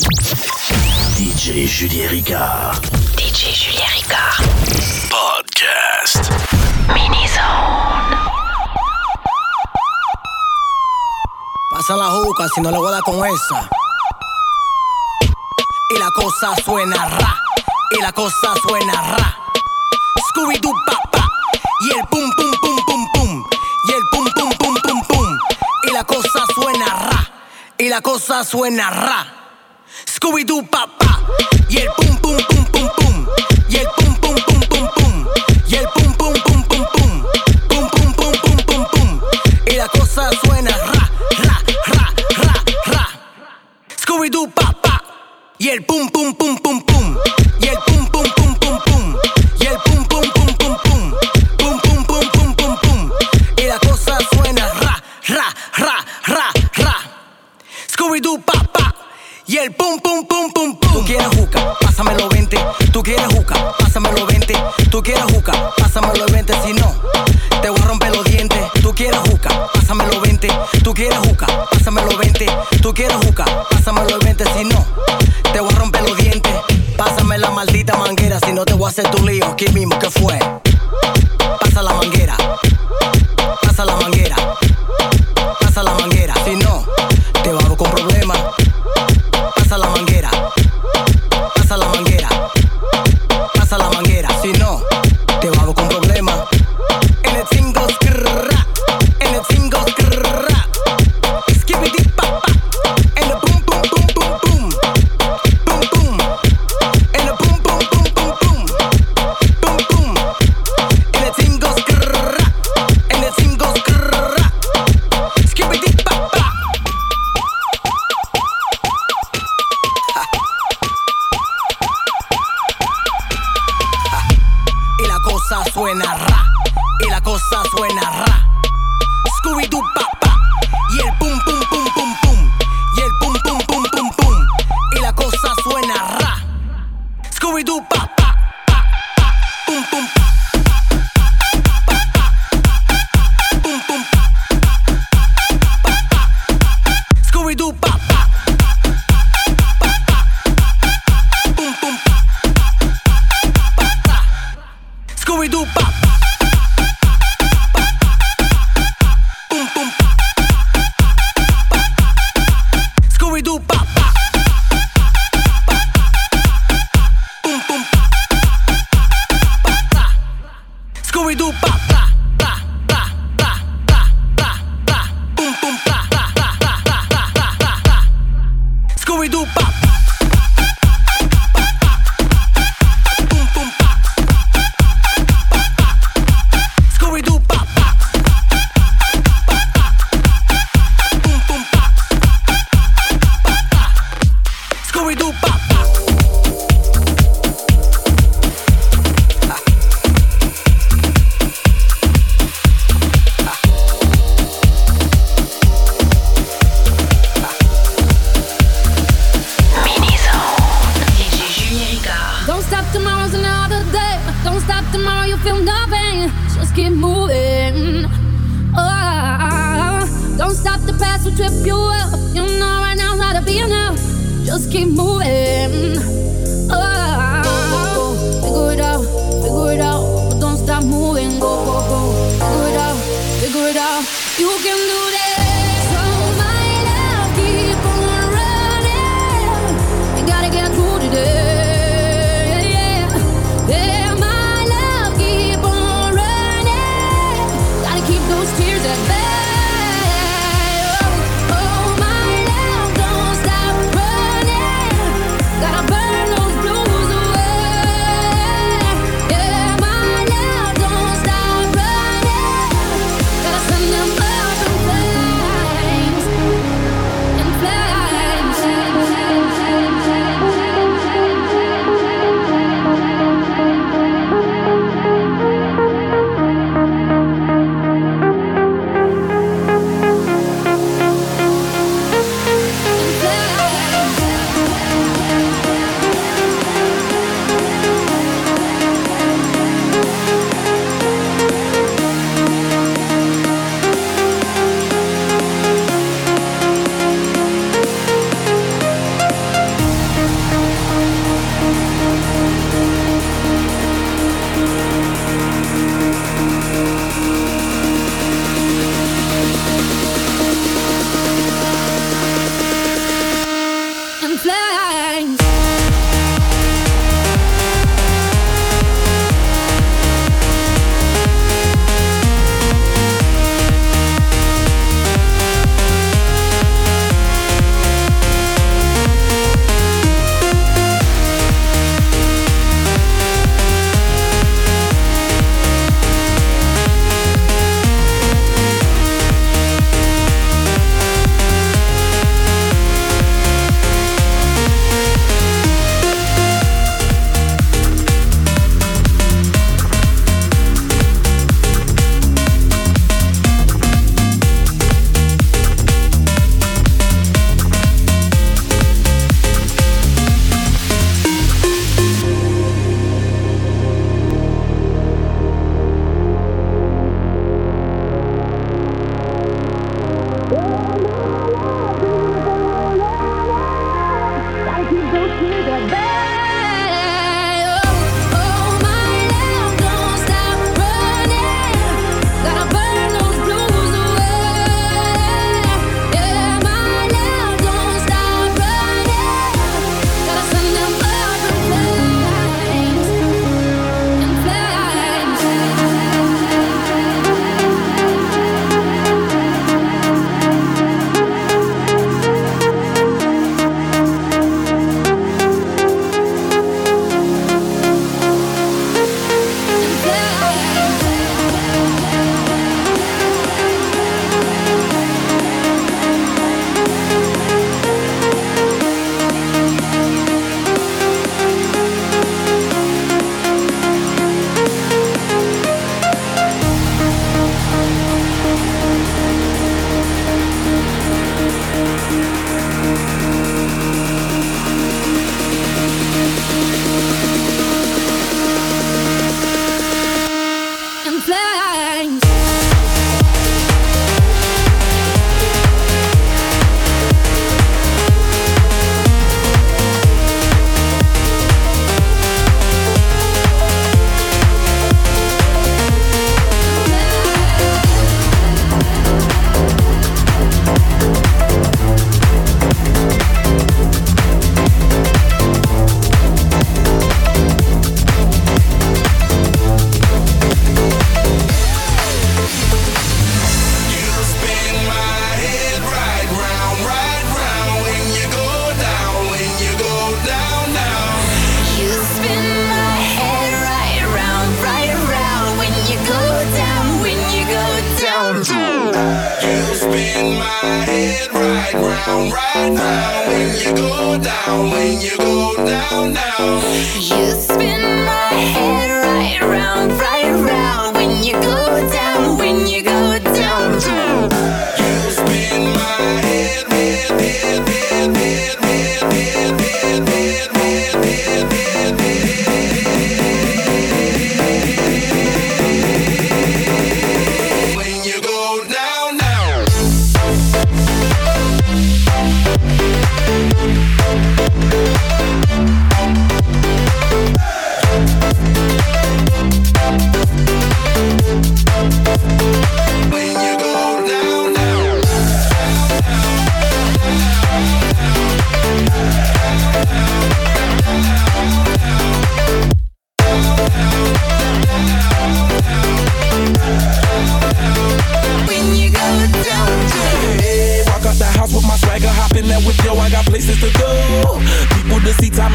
DJ Julien Ricard. DJ Julien Ricard. Podcast. Mini Zone. Pasa la juca si no le voy a dar con esa. Y la cosa suena ra. Y la cosa suena ra. Scooby-Doo papá. Y el pum pum pum pum pum. Y el pum pum pum pum pum. Y la cosa suena ra. Y la cosa suena ra. Scooby-Doo, papá. Y el. Tú quieres juca, pásame los 20. Tú quieres juca, pásame los 20. Si no, te voy a romper los dientes. Pásame la maldita manguera, si no te voy a hacer tu lío aquí mismo. ¿Qué fue? to trip you up. You know right now's how to be enough. Just keep moving. Oh, figure it out, figure it out, but don't stop moving. Go, go, go, figure it out, figure it out. You can do that.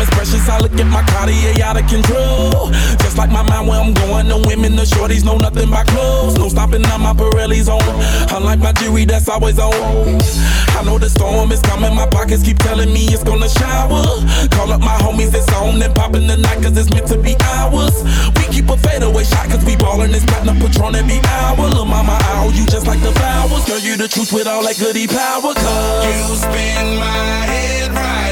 is precious. I look at my Cartier out of control. Just like my mind where I'm going. The women, the shorties know nothing but clothes. No stopping on my Pirelli's on. Unlike my jewelry that's always on. I know the storm is coming. My pockets keep telling me it's gonna shower. Call up my homies, it's on and popping the night cause it's meant to be ours. We keep a fadeaway shot cause we ballin' this platinum patron every hour. Lil' mama, I owe you just like the flowers. Girl, you the truth with all that goody power cause you spin my head right.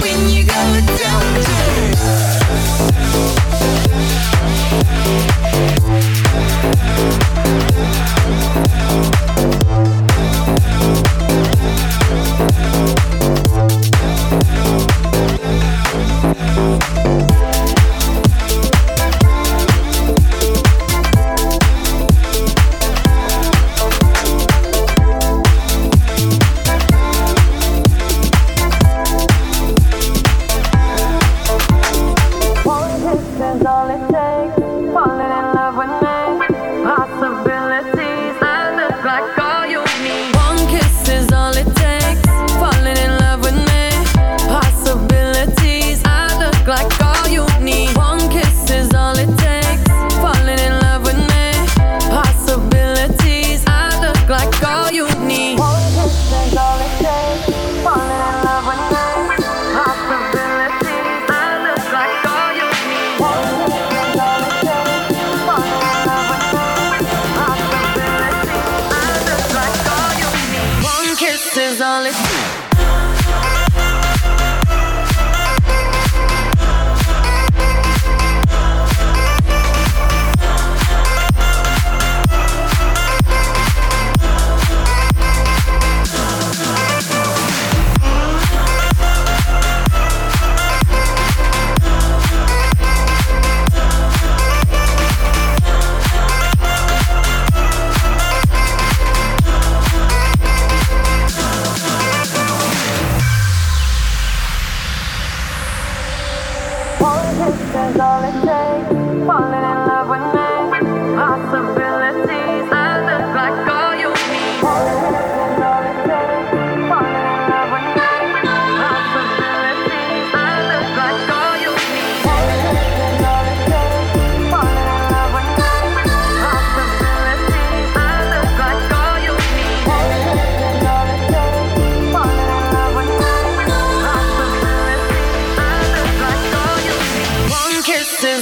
When you go down.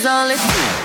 all it's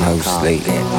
no sleep.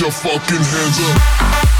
Your fucking hands up.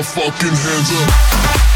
Your fucking hands up.